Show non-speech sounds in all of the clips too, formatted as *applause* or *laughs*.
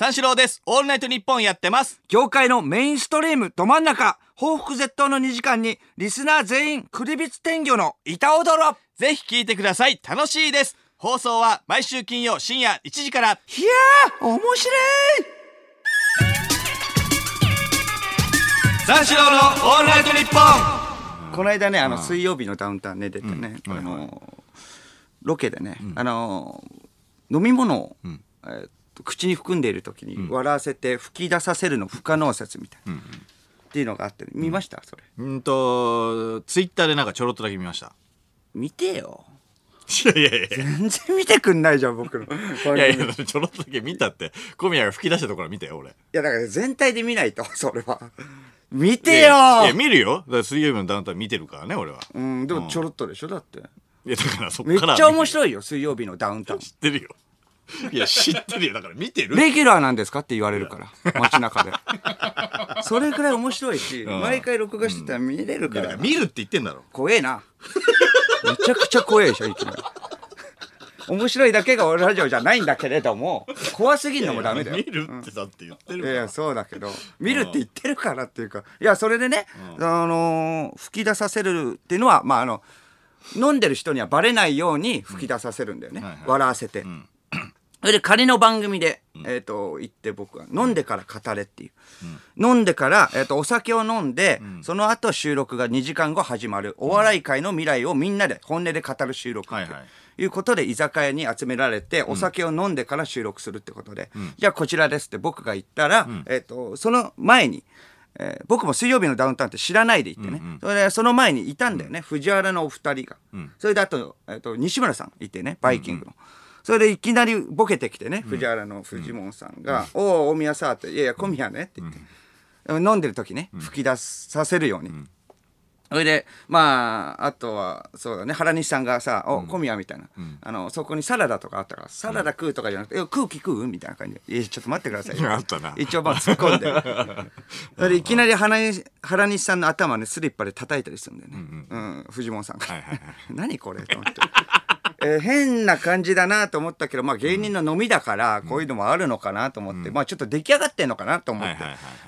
三四郎です。オールナイトニッポンやってます。業界のメインストリームど真ん中報復絶倒の2時間にリスナー全員クリビツ天魚の板踊ろぜひ聞いてください。楽しいです。放送は毎週金曜深夜1時から。いやー面白い三四郎のオールナイトニッポンこの間ねあの水曜日のダウンタウンね出てね、あのロケでね、あの飲み物を、えーっと口に含んでいる時に笑わせて吹き出させるの不可能説みたいな、っていうのがあって、見ました？それうんと、ツイッターでなんかちょろっとだけ見ました。見てよいやいやいや。全然見てくんないじゃん僕の *laughs* いやいや、ちょろっとだけ見たって。小宮が吹き出したところ見たよ、俺。いやだから全体で見ないと *laughs* それは見てよいや見るよ。だから水曜日のダウンタウン見てるからね、俺は。うんでもちょろっとでしょだっていや、だからそっめっから。ちゃ面い。白いよ水曜日のダウンタウン知ってるよ。いや、知ってるよ。だから見てる。レギュラーなんですかって言われるから。街中で。*laughs* それくらい面白いし、ん。毎回録画してたら見れるかだからら見るって言ってんだろ。怖えな。めちゃくちゃ怖えでしょいきなり面白いだけが俺ラジオじゃないんだけれども怖すぎんのもダメだよ。見るってだって言ってるから。いやいやそうだけど見るって言ってるからっていうかいやそれでね、あのー吹き出させるっていうのはまああの飲んでる人にはバレないように吹き出させるんだよね、はいはい。笑わせて、それで仮の番組で、えー、と行って僕は飲んでから語れっていう、飲んでから、えー、とお酒を飲んで、その後収録が2時間後始まる。お笑い界の未来をみんなで本音で語る収録ってはいはい。いうことで居酒屋に集められてお酒を飲んでから収録するってことで、じゃあこちらですって僕が言ったら、えー、とその前に、えー僕も水曜日のダウンタウンって知らないで行ってね、それでその前にいたんだよね、藤原のお二人が、それであと,、えー、と西村さんいてねバイキングの。それでいきなりボケてきてね、藤原の藤門さんが「おお大宮さ」って「いやいや小宮ね」って言って、飲んでる時ね吹き出させるように、それでまああとはそうだね原西さんがさ「お小宮」みたいな、あのそこにサラダとかあったから「サラダ食う」とかじゃなくて「え空気食う?」みたいな感じで「いやちょっと待ってくださいよ」*laughs* あったな。一応まあ突っ込んで。*laughs* それでいきなり原西原西さんの頭ねスリッパで叩いたりするんだよね、うん藤本さんが、はいはいはい。*laughs* 何これ？と思って。えー変な感じだなと思ったけど、まあ、芸人の飲みだからこういうのもあるのかなと思って、まあ、ちょっと出来上がってんのかなと思って、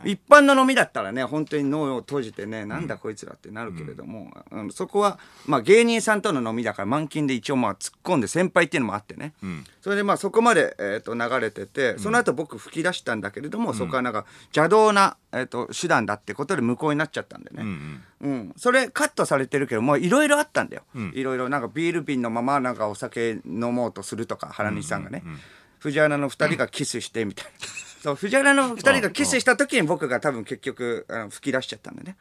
一般の飲みだったらね本当に脳を閉じてね、なんだこいつらってなるけれども、うん。そこは、まあ、芸人さんとの飲みだから満勤で一応まあ突っ込んで先輩っていうのもあってね、それでまあそこまで、えー、と流れててその後僕吹き出したんだけれども、そこはなんか邪道な、えー、と手段だってことで無効になっちゃったんでね。うん。うん。うん、それカットされてるけどもいろいろあったんだよ、いろいろなんかビール瓶のままなんかお酒飲もうとするとか原西さんがね、藤原の2人がキスしてみたいな。*laughs* そう藤原の2人がキスした時に僕が多分結局あの吹き出しちゃったんだね、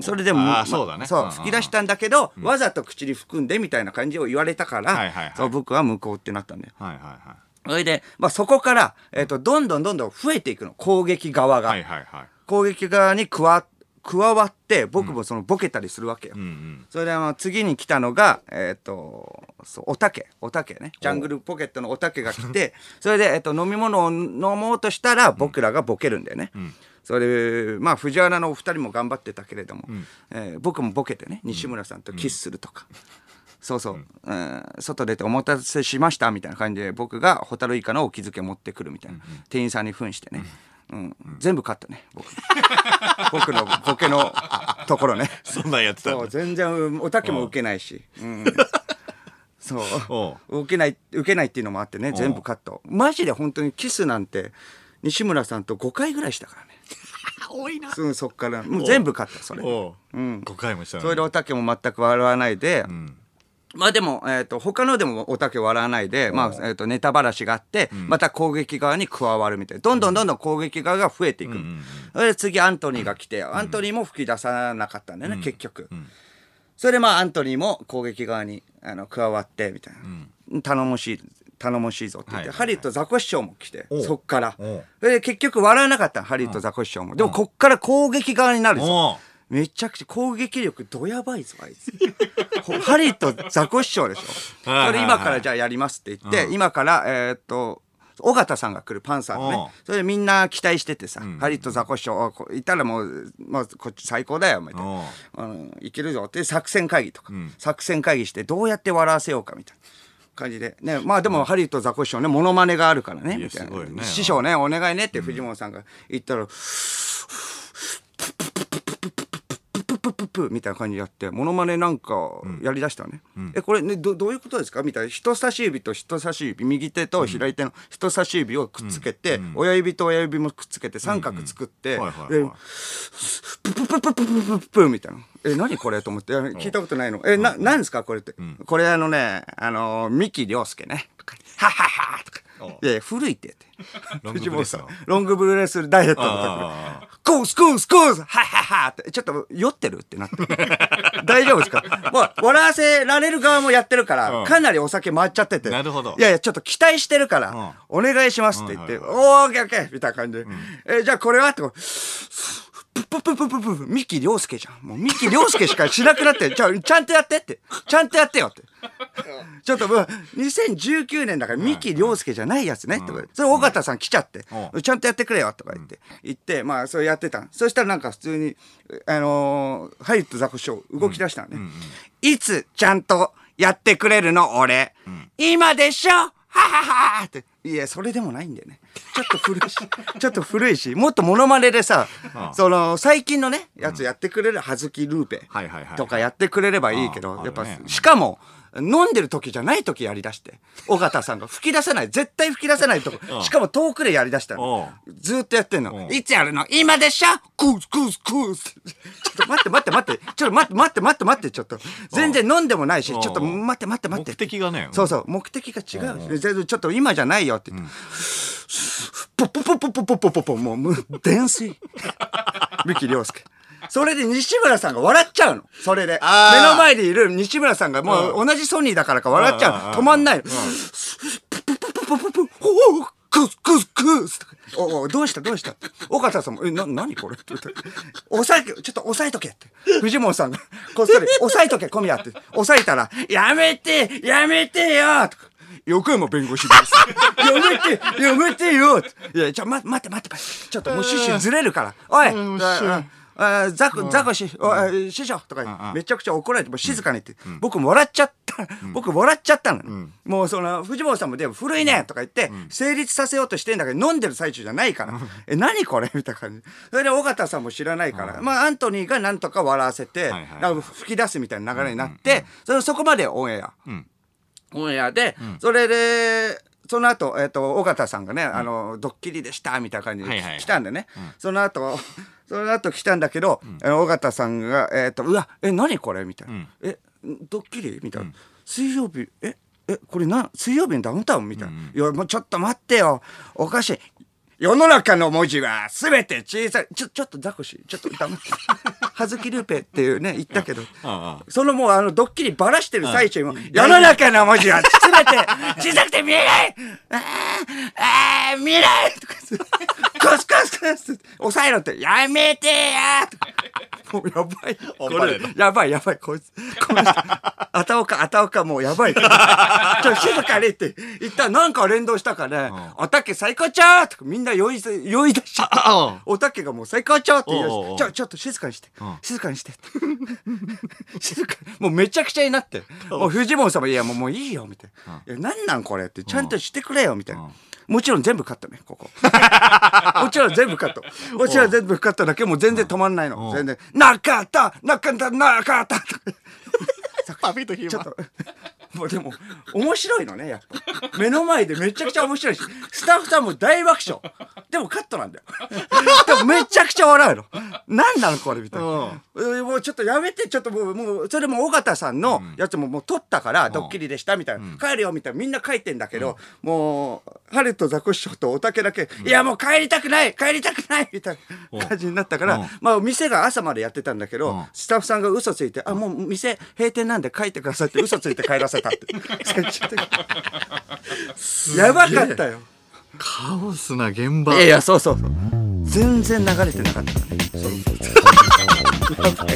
それでもあまあ、そうだね。そう吹き出したんだけど、わざと口に含んでみたいな感じを言われたから、僕は無効ってなったんだよ。はいはいはい。それで、まあ、そこから、えー、とどんどんどんどん増えていくの。攻撃側が、はいはいはい。攻撃側に加わ加わって僕もそのボケたりするわけよ、うんうん。それであの次に来たのがえっ、とそうおたけ。おたけね。ジャングルポケットのおたけが来て *laughs* それで、えっと飲み物を飲もうとしたら僕らがボケるんだよね、それでまあ藤原のお二人も頑張ってたけれども、えー僕もボケてね西村さんとキスするとか。そうそう、うん。外出てお待たせしましたみたいな感じで僕がホタルイカのお気づけ持ってくるみたいな、店員さんに扮してね、うん。全部カットね。僕。*laughs* 僕のボケのところね。そんなんやってたそう全然おたけも受けないし、うん、そう。お受けない受けないっていうのもあってね。全部カット。マジで本当にキスなんて西村さんと5回ぐらいしたからね。*laughs* 多いな。うんそっから。もう全部カットそれおう。うん。5回もしたのそれでおたけも全く笑わないで、んまあでも、えー、と他のでもおたけ笑わないで、まあえー、とネタばらしがあって、また攻撃側に加わるみたいな。どんどんどんどん攻撃側が増えていく、それで次アントニーが来てアントニーも吹き出さなかったんだよね、結局、それでまあアントニーも攻撃側にあの加わってみたいな、頼もしい頼もしいぞって言って、はいハリウッドザコシショウも来てそっから。で結局笑わなかったのハリウッドザコシショウも。でもこっから攻撃側になるぞめちゃくちゃ攻撃力どやばいぞあいつ。ほ *laughs* ハリとザコシショウでしょ。それ今からじゃあやりますって言って、今からえーっと尾形さんが来るパンサーのうん。ねそれでみんな期待しててさ、ハリとザコシショウいたらもう、まあ、こっち最高だよみたいな。あのいけるぞって作戦会議とか、作戦会議してどうやって笑わせようかみたいな感じで。ねまあでもハリウッドザコシショウねモノマネがあるからねみたいな。ね。師匠ねお願いねって藤本さんが言ったら、プップップみたいな感じでやってモノマネなんかやりだしたね、えこれねどどういうことですか？みたいな人差し指と人差し指右手と左手の人差し指をくっつけて、親指と親指もくっつけて三角作って、プププププププププみたいな。え、何これと思って、聞いたことないの。え、な、何ですかこれって。これあのね、あの、三木亮介ね。とかはははとか。いやいや、古いってって。ロングブレスのロングブルーレスダイエットの時あコースコースコースはははって、ちょっと酔ってるってなって。*laughs* 大丈夫ですか？もう、笑わせられる側もやってるから、うんかなりお酒回っちゃってて。なるほどいやいや、ちょっと期待してるから、お願いしますって言って、うんおー、オッケーオッケーみたいな感じで。え、じゃあこれはってププププププ三木亮介じゃん。もう三木亮介しかしなくなって、ちゃちゃんとやってって。ちゃんとやってよって。*laughs* ちょっともう、2019年だから三木亮介じゃないやつね。とかそれ、尾形さん来ちゃって、うちゃんとやってくれよ。とか言って、言って、まあ、それやってたのそしたらなんか普通に、あのーハリウッドザコシショウ動き出したのね。いつちゃんとやってくれるの？俺。今でしょ？はははって。いや、それでもないんだよね。ちょっと古いし、*laughs* ちょっと古いし、もっとモノマネでさ、その、最近のね、やつやってくれる、はずきルーペはいはいはいとかやってくれればいいけあど、やっぱね、しかも、飲んでる時じゃない時やりだして、尾形さんが吹き出せない、絶対吹き出せないとこ、しかも遠くでやりだしたの。ずーっとやってんの。いつやるの？今でしょ？クースクースクース。ちょっと待って待って待って、ちょっと待って待って待って待って、ちょっと。全然飲んでもないし、ちょっと待って待って待って。目的がねそうそう、目的が違う。全然ちょっと今じゃないよって言って。ポッポポポポポポポポもう、もう、泥酔。三木亮介。それで西村さんが笑っちゃうの。それで。目の前でいる西村さんがもう同じソニーだからか笑っちゃうの。止まんないの。プププププププクスクスクスおおどうしたどうした尾形さんも、え、な、なにこれって言って。押さえ、ちょっと押さえとけって。藤本さんが、こっそり、押さえとけ、小宮って。押さえたら、やめてやめてよとか。横山弁護士です。やめてやめてよいや、ちょ、待って待って待って待って。ちょっともう趣旨ずれるから。おいああザコ、ザコし、おい師匠とかめちゃくちゃ怒られて、もう静かに言って、僕も笑っちゃった。僕笑っちゃったの。もうその、藤本さんもでも古いねとか言って、成立させようとしてんだけど、飲んでる最中じゃないから。え、何これ？みたいな感じ。それで尾形さんも知らないから、まあ、アントニーがなんとか笑わせて、吹き出すみたいな流れになって、それそこまでオンエア。オンエアで、それで、その後、えっ、と、尾形さんがね、あの、ドッキリでした、みたいな感じで来たんでね。その後、*laughs* その後来たんだけど、あの尾形さんが、えっ、と、うわ、え、何これ？みたいな。え、ドッキリ？みたいな。水曜日、え、え、これな、水曜日のダウンタウン？みたいな。いや、もうちょっと待ってよ。おかしい。世の中の文字はすべて小さい。ちょ、ちょっとザコシ、ちょっと黙って。はずきルーペっていうね、言ったけど。あそのもうあのドッキリばらしてる最中にも、世の中の文字はすべて *laughs* 小さくて見えない。あーあー見えないとかコスコスコス抑えろって、やめてや。もうやばい。これ、やばいやばい、こいつ。この人、あたおか、あたおか、もうやばい。ちょ、静かにって言ったらなんか連動したからね、おたけ最高ちゃーとかみんな酔い、酔い出しちゃった。あおたけがもう最高ちゃーって言いて、ちょ、ちょっと静かにして、静かにして。*laughs* 静かにもうめちゃくちゃになって。もう藤本さんも、いや、もうもういいよ、みたいな。いや、なんなんこれって、ちゃんとしてくれよ、みたいな。もちろん全部カットね、ここ。*laughs* *laughs* もちろん全部カット。*laughs* もちろん全部カットだけどもう全然止まんないの。全然、なかったなかったなかった *laughs* パピとヒちょっと、もうでも、面白いのね、やっぱ。目の前でめちゃくちゃ面白いし、スタッフさんも大爆笑。でもカットなんだよ。でもめちゃくちゃ笑うの。なんなのこれみたいな。えーもうちょっとやめて、ちょっともう、もう、それも尾形さんのやつももう撮ったから、ドッキリでしたみたいな。帰るよみたいな。みんな書いてんだけど、もう、ハルとザコシショウとおたけだけ、いやもう帰りたくない帰りたくないみたいな感じになったから、まあ店が朝までやってたんだけど、スタッフさんが嘘ついて、あ、もう店閉店なんで帰ってくださいって嘘ついて帰らせたって。最終的にやばかったよ。カオスな現場いやいや、そうそうそう。全然流れてなかったからね。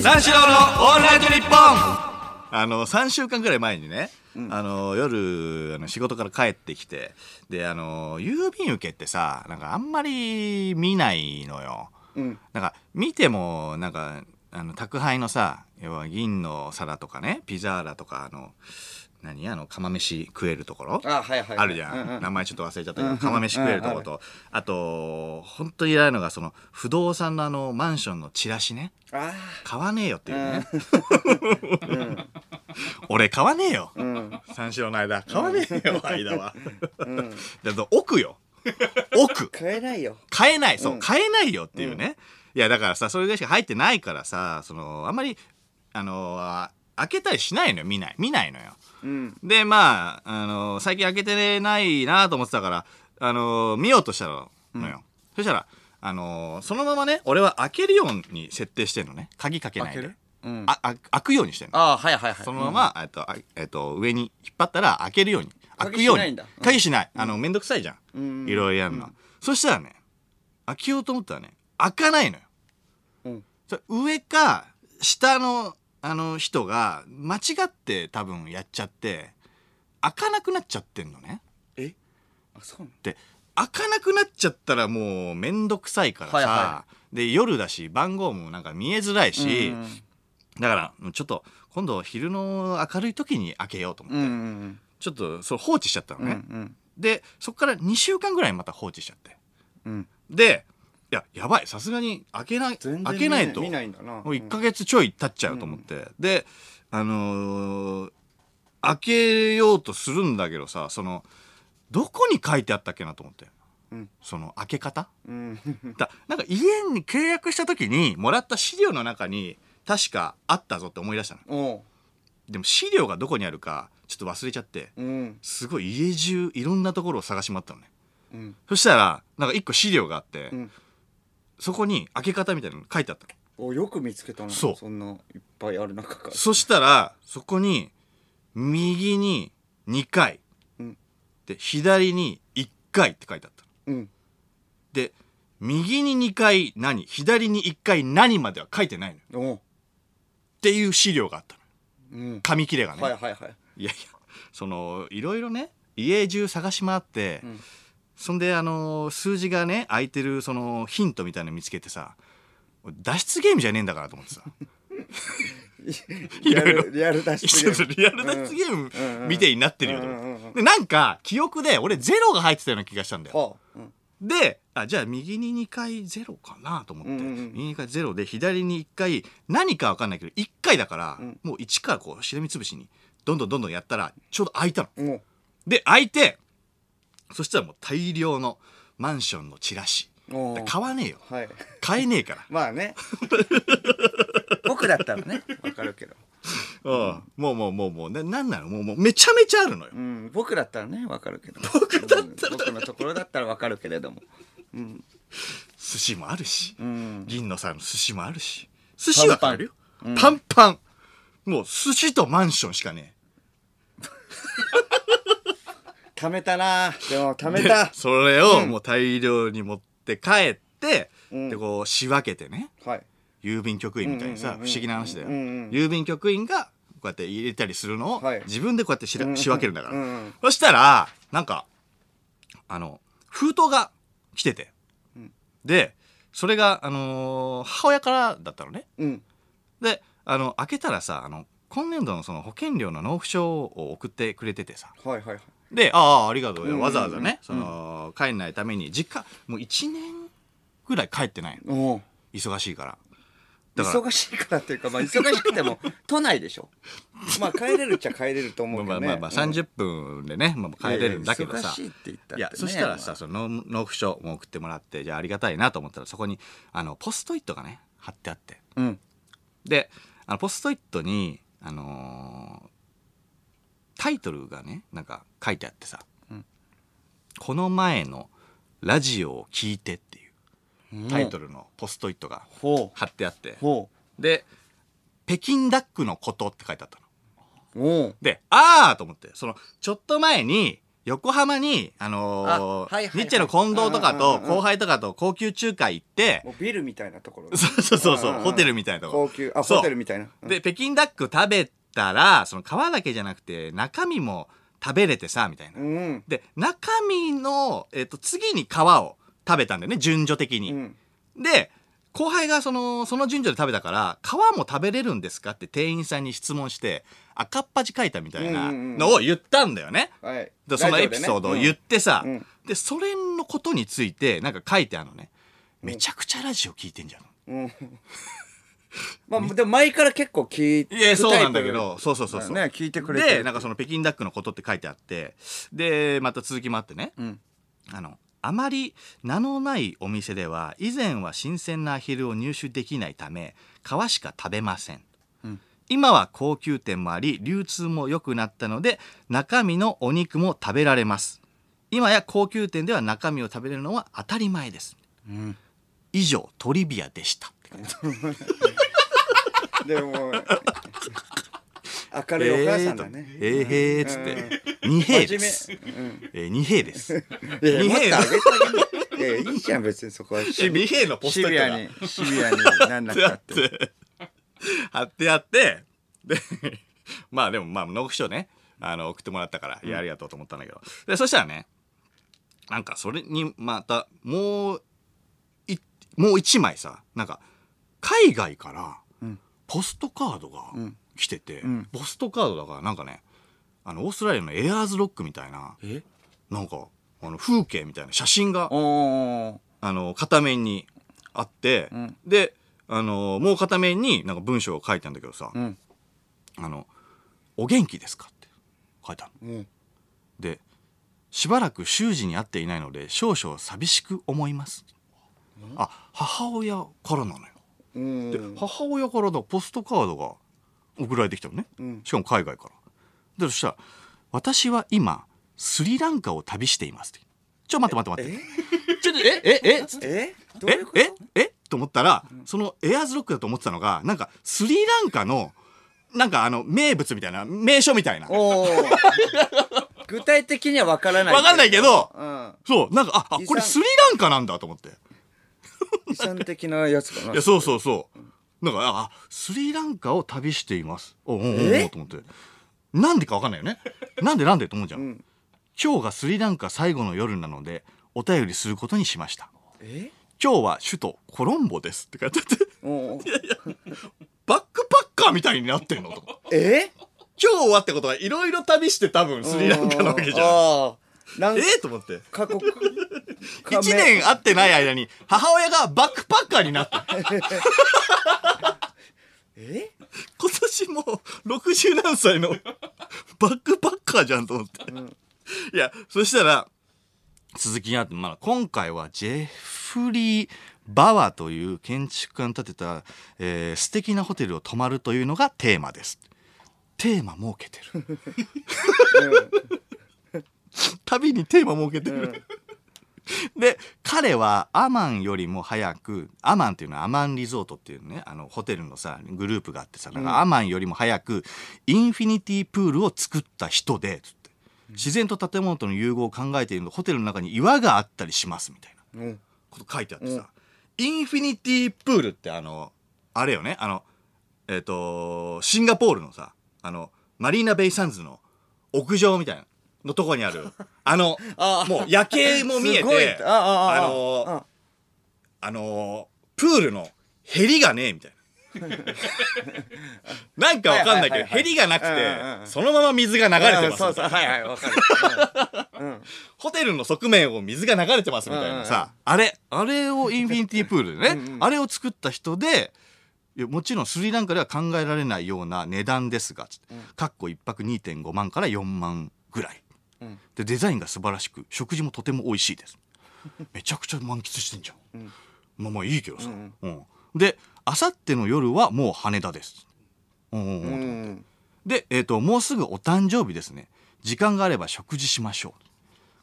三四郎のオールナイトニッポンあの3週間ぐらい前にね、あの夜あの仕事から帰ってきてであの郵便受けってさなんかあんまり見ないのよ、うんなんか見てもなんかあの宅配のさ要は銀の皿とかねピザーラとかあの何あの釜飯食えるところ？あはいはいはい。あるじゃん、名前ちょっと忘れちゃったけど釜飯食えるところと、あと本当に嫌いなのがその不動産のあのマンションのチラシね。あ買わねえよっていうね、*laughs* 俺買わねえよ、三四郎の間。買わねえよ間は、だと奥よ。奥あ買えないよ。買えない。そう、買えないよっていうね、いやだからさそれでしか入ってないからさそのあんまりあのあ開けたりしないのよ見ない。見ないのよ。うん。でまあ、あの最近開けてないなと思ってたから、あの見ようとしたのよ、そしたら、あのそのままね俺は開けるように設定してんのね。鍵かけないで。開ける？うん。ああ開くようにしてんの。あはいはいはい。そのまま、えっとあえっと、上に引っ張ったら開けるように。開くように。鍵しない。あのめんどくさいじゃん、うん。いろいろやるの、そしたらね開けようと思ったらね開かないのよ。うん。上か下のあの人が間違って多分やっちゃって開かなくなっちゃってんのね。え？あそうなの？で開かなくなっちゃったらもうめんどくさいからさ、はいはで夜だし番号もなんか見えづらいし、うんだからちょっと今度昼の明るい時に開けようと思って、うんうんちょっとそう放置しちゃったのうんうね、ん。でそっから2週間ぐらいまた放置しちゃって。うん。でいややばい。さすがに開けない開けないと。見ないんだな。もう1ヶ月ちょい経っちゃうと思って、であのー開けようとするんだけどさそのどこに書いてあったっけなと思って、うん。その開け方？うん。*laughs* だなんか家に契約した時にもらった資料の中に確かあったぞって思い出したのでも資料がどこにあるかちょっと忘れちゃって。うん。すごい家中いろんなところを探し回ったのね。うん。そしたらなんか一個資料があって、うんそこに開け方みたいなの書いてあったの。およく見つけたな。そう。そんないっぱいある中から。そしたらそこに右に2回、うん。で左に1回って書いてあったの。うん。で右に2回何？左に1回何までは書いてないのよ。っていう資料があったの。うん。紙切れがね、はいはいはい。いやいやそのいろいろね家中探し回って、んそんであの数字がね空いてるそのヒントみたいなの見つけてさ脱出ゲームじゃねえんだからと思ってさ。リアルリアル脱出ゲーム。リアル脱出ゲームみたいになってるよと。思ってうんうんうん。でなんか記憶で俺ゼロが入ってたような気がしたんだよ。はあう。んであじゃあ右に2回ゼロかなと思って、うんうんうん。右に2回ゼロで左に1回何か分かんないけど1回だから、ん。もう1からこうしらみつぶしにどんどんどんどんやったらちょうど開いたの。おうで開いてそしたらもう大量のマンションのチラシ。買わねえよ。はい。買えねえから、*laughs* まあね。*laughs* 僕だったらねわかるけど。うん、もうもうもうもうななんなの？もうもうめちゃめちゃあるのよ、うん僕だったらねわかるけど。僕だったら。僕のところだったらわかるけれども。寿司もあるし、うん。銀のさんの寿司もあるし。寿司はパンパン。買えるよパンパン。もう寿司とマンションしかね *laughs* 貯めたな。でも *laughs* 貯めた。それをもう大量に持って帰って、うん。でこう仕分けてね。はい。郵便局員みたいにさ、うんうんうんうん不思議な話だよ、うんうん郵便局員がこうやって入れたりするのを、はい。自分でこうやってしら仕分けるんだから、うんうん。そしたらなんかあの封筒が来てて、でそれが、あのー母親からだったのね。うん。であの開けたらさあの今年度のその保険料の納付書を送ってくれててさ。はいはいはいで「ああありがとう」わざわざね、その帰んないために実家もう1年ぐらい帰ってないの。おう。忙しいから。だから。忙しいからっていうかまあ忙しくても *laughs* 都内でしょ。まあ帰れるっちゃ帰れると思うけどね。まあまあまあ30分でね、まあ、帰れるんだけどさ。いやいや忙しいって言ったってねいやそしたらさまあその納納付書も送ってもらってじゃあありがたいなと思ったらそこにあのポストイットがね貼ってあって。うん。であのポストイットにあのータイトルがねなんか書いてあってさうん「この前のラジオを聞いて」っていうタイトルのポストイットが貼ってあって。ほで「北京ダックのこと」って書いてあったの。うおう。で、あーと思って、その、ちょっと前に、横浜に、あのーあはいはいはい。ニッチェの近藤とかと、うんうんうんうん後輩とかと高級中華行って、もうビルみたいなところそうそうそうそう、んんん。ホテルみたいなとこ。高級あそう。ホテルみたいな。うん。で、北京ダック食べたら、その皮だけじゃなくて、中身も食べれてさ、みたいな。うん。で、中身の、えっ、と、次に皮を食べたんだよね、順序的に。うん。で、後輩がそのその順序で食べたから皮も食べれるんですか？って店員さんに質問して赤っ端書いたみたいなのを言ったんだよね。はい。でそのエピソードを言ってさ、うん。でそれのことについてなんか書いてあるのね。めちゃくちゃラジオ聞いてんじゃん。うんまあでも前から結構聞いていやそうなんだけどそうそうそうそう、ね聞いてくれてるでなんかその北京ダックのことって書いてあって。でまた続きもあってね、ん。あのあまり名のないお店では以前は新鮮なアヒルを入手できないため皮しか食べません、ん。今は高級店もあり流通も良くなったので中身のお肉も食べられます。今や高級店では中身を食べれるのは当たり前です、ん。以上トリビアでした *laughs* でも明るいお母さんだね、えーへーっつって、二兵です。えー、二兵です。二兵。のもっと上げてあげて。いやいいじゃん別にそこは。シ二兵のポストイビアにシビアになんなくやたっって。て、*laughs* 貼ってやって、で、まあでもまあ、ノークショーね、あの、送ってもらったから、いや、ありがとうと思ったんだけど。で、そしたらね、なんかそれにまた、もう、い、もう一枚さ、なんか、海外からん、ポストカードがん。来てて、ん。ポストカードだからなんかね、あの、オーストラリアのエアーズロックみたいな、え？なんか、あの、風景みたいな写真があの片面にあって、ん。であのもう片面になんか文章が書いてあるんだけどさ「うん。あのお元気ですか?」って書いてあるの。うん。で「しばらく習字に会っていないので少々寂しく思います」あ母親からなのよ。うんで、母親からだポストカードが送られてきたのね、うん。しかも海外から。でそしたら「私は今スリランカを旅しています」って。ちょ待って待って待って。ちょっとえ？え？え？つって。え？どういえうこと？え？え？と思ったら、そのエアーズロックだと思ってたのがなんかスリランカのなんかあの名物みたいな名所みたいな。具体的には分からないわかんないけどうん。そうなんかあこれスリランカなんだと思って遺産的なやつかな。いやそうそうそう。なんかあスリランカを旅しています。おうおうおうえ？と思って。なんでかわかんないよね。なんでなんでと思うじゃん、ん。今日がスリランカ最後の夜なのでお便りすることにしました。え？今日は首都コロンボですって書いてあって。おー *laughs* バックパッカーみたいになってんのと。思ってえ？今日はってことはいろいろ旅して多分スリランカなわけじゃん。ええと思って。過酷一年会ってない間に母親がバックパッカーになった。*laughs* え？今年もう60何歳のバックパッカーじゃんと思って。いや、そしたら続きがあって、まあ、今回はジェフリー・バワという建築家の建てた、えー素敵なホテルを泊まるというのがテーマです。テーマ設けてる。*laughs* *laughs* 旅にテーマ設けてる。*laughs* で彼はアマンよりも早くアマンっていうのはアマンリゾートっていうねあのホテルのさグループがあってさなんかアマンよりも早くインフィニティプールを作った人でつって。自然と建物との融合を考えているのでホテルの中に岩があったりしますみたいなうん。こと書いてあってさ、インフィニティプールってあのあれよねあのえっ、とシンガポールのさあのマリーナ・ベイ・サンズの屋上みたいなのとこにある。あの *laughs* あもう夜景も見えてあのああのプールのヘリがねえみたいな。*laughs* なんかわかんないけどヘリがなくてそのまま水が流れてますホテルの側面を水が流れてますみたいなさ、あれあれをインフィニティプールでねあれを作った人でもちろんスリランカでは考えられないような値段ですがつって、かっこ1泊2.5万から4万ぐらい、んでデザインが素晴らしく食事もとても美味しいです。めちゃくちゃ満喫してんじゃん、まあまあいいけどさ、うんであさっての夜はもう羽田です、うん。うんうんうん。で、えー、ともうすぐお誕生日ですね。時間があれば食事しましょう。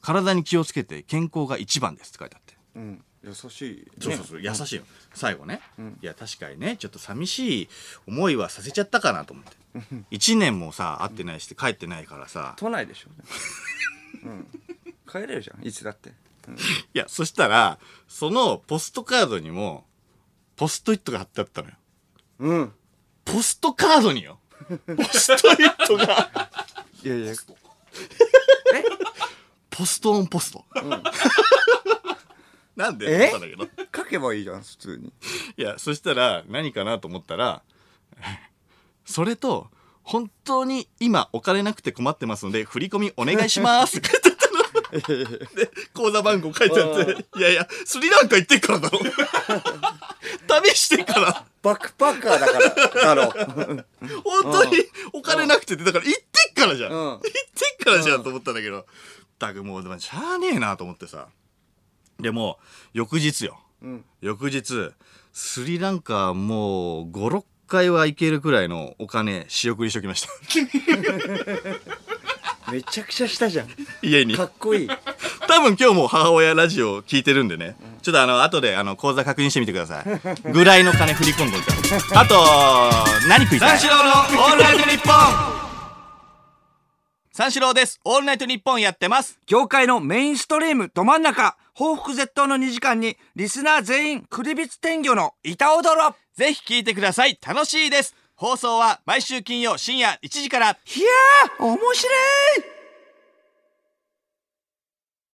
体に気をつけて健康が一番ですって書いてあって。うん優しい。ねそうそうそう。優しいよ。最後ね、いや確かにね。ちょっと寂しい思いはさせちゃったかなと思って。1年もさ会ってないし帰ってないからさ。都内でしょうん。帰れるじゃん。いつだって。いやそしたらそのポストカードにもポストイットが貼ってあったのよ。うん。ポストカードによ。ポストイットが。いやいや。ポスト。オンポスト、なんで？え？思ったんだけど。かけばいいじゃん普通に。いやそしたら何かなと思ったら *laughs* それと本当に今お金なくて困ってますので振り込みお願いします。って書いてあったので口座番号書いてあっていやいやスリランカ行ってっからだろ。旅してっから。バックパッカーだからだろ。本当にお金なくてってだから行ってっからじゃん、うん。行ってっからじゃんと思ったんだけど。だくもうでもしゃあねえなと思ってさでも翌日よ、ん。翌日スリランカもう56回は行けるくらいのお金仕送りしときました。*laughs* めちゃくちゃしたじゃん。家に。かっこいい。多分今日も母親ラジオ聞いてるんでね、ちょっとあの後であの口座確認してみてください。ぐらいの金振り込んどいたあと何食いたい？三四郎のオールナイトニッポン三四郎です。オールナイトニッポンやってます。業界のメインストリームど真ん中。報復絶倒の2時間にリスナー全員クリビツ天魚の板踊ろ。ぜひ聞いてください。楽しいです。放送は毎週金曜深夜1時から。いやー面白い